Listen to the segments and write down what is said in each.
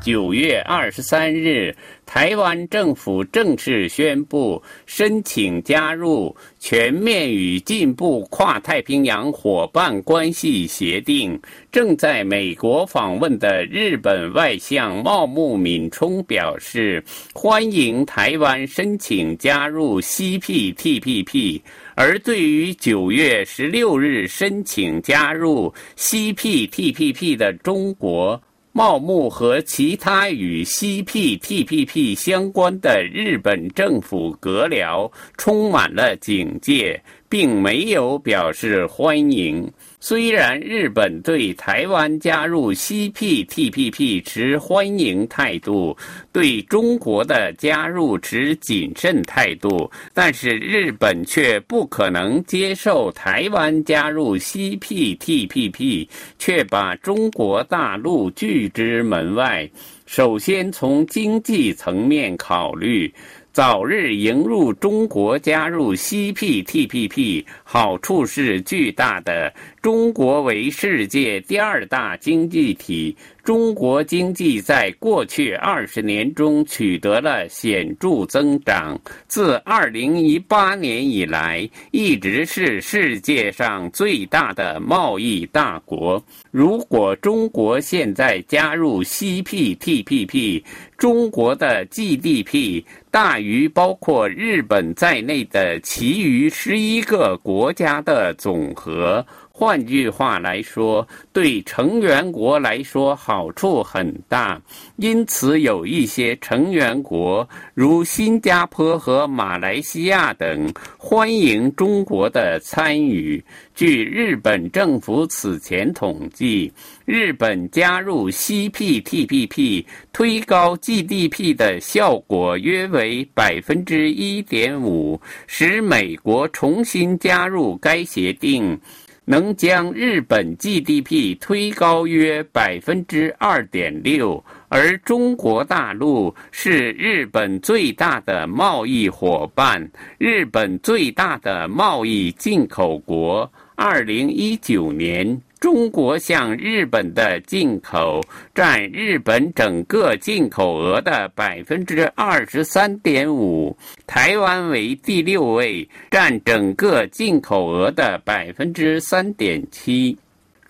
九月二十三日，台湾政府正式宣布申请加入全面与进步跨太平洋伙伴关系协定。正在美国访问的日本外相茂木敏充表示，欢迎台湾申请加入 CPTPP。而对于九月十六日申请加入 CPTPP 的中国。茂木和其他与 CPTPP 相关的日本政府阁僚充满了警戒，并没有表示欢迎。虽然日本对台湾加入 CPTPP 持欢迎态度，对中国的加入持谨慎态度，但是日本却不可能接受台湾加入 CPTPP，却把中国大陆拒之门外。首先从经济层面考虑。早日迎入中国加入 CPTPP，好处是巨大的。中国为世界第二大经济体。中国经济在过去二十年中取得了显著增长，自二零一八年以来，一直是世界上最大的贸易大国。如果中国现在加入 CPTPP，中国的 GDP 大于包括日本在内的其余十一个国家的总和。换句话来说，对成员国来说好处很大，因此有一些成员国，如新加坡和马来西亚等，欢迎中国的参与。据日本政府此前统计，日本加入 CPTPP 推高 GDP 的效果约为百分之一点五，使美国重新加入该协定。能将日本 GDP 推高约百分之二点六，而中国大陆是日本最大的贸易伙伴，日本最大的贸易进口国。二零一九年。中国向日本的进口占日本整个进口额的百分之二十三点五，台湾为第六位，占整个进口额的百分之三点七。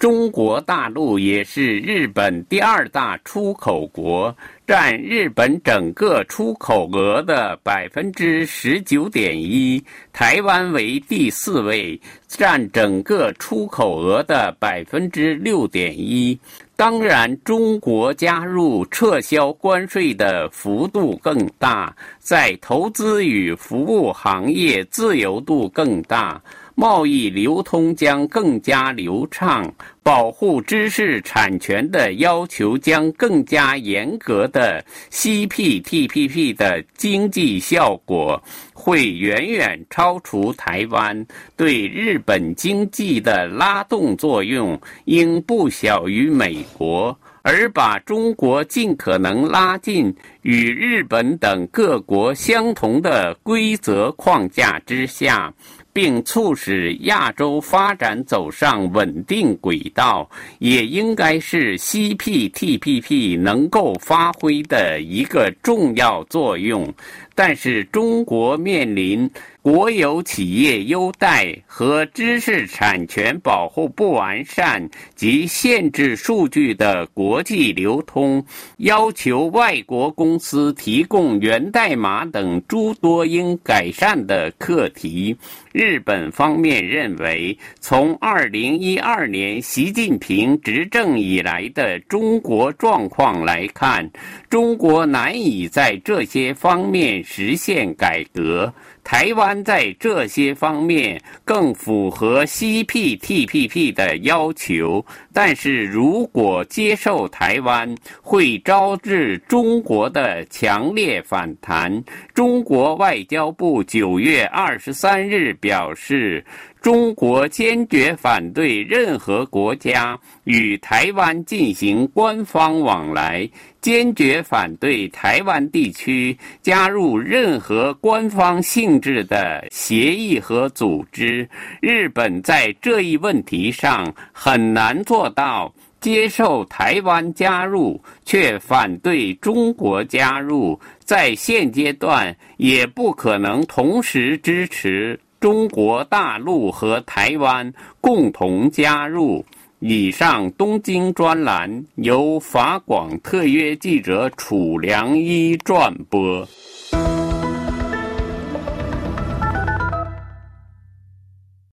中国大陆也是日本第二大出口国，占日本整个出口额的百分之十九点一。台湾为第四位，占整个出口额的百分之六点一。当然，中国加入撤销关税的幅度更大，在投资与服务行业自由度更大。贸易流通将更加流畅，保护知识产权的要求将更加严格的 CPTPP 的经济效果会远远超出台湾对日本经济的拉动作用，应不小于美国，而把中国尽可能拉近与日本等各国相同的规则框架之下。并促使亚洲发展走上稳定轨道，也应该是 CPTPP 能够发挥的一个重要作用。但是，中国面临。国有企业优待和知识产权保护不完善及限制数据的国际流通，要求外国公司提供源代码等诸多应改善的课题。日本方面认为，从二零一二年习近平执政以来的中国状况来看，中国难以在这些方面实现改革。台湾在这些方面更符合 CPTPP 的要求，但是如果接受台湾，会招致中国的强烈反弹。中国外交部九月二十三日表示。中国坚决反对任何国家与台湾进行官方往来，坚决反对台湾地区加入任何官方性质的协议和组织。日本在这一问题上很难做到。接受台湾加入，却反对中国加入，在现阶段也不可能同时支持中国大陆和台湾共同加入。以上东京专栏由法广特约记者楚良一撰播。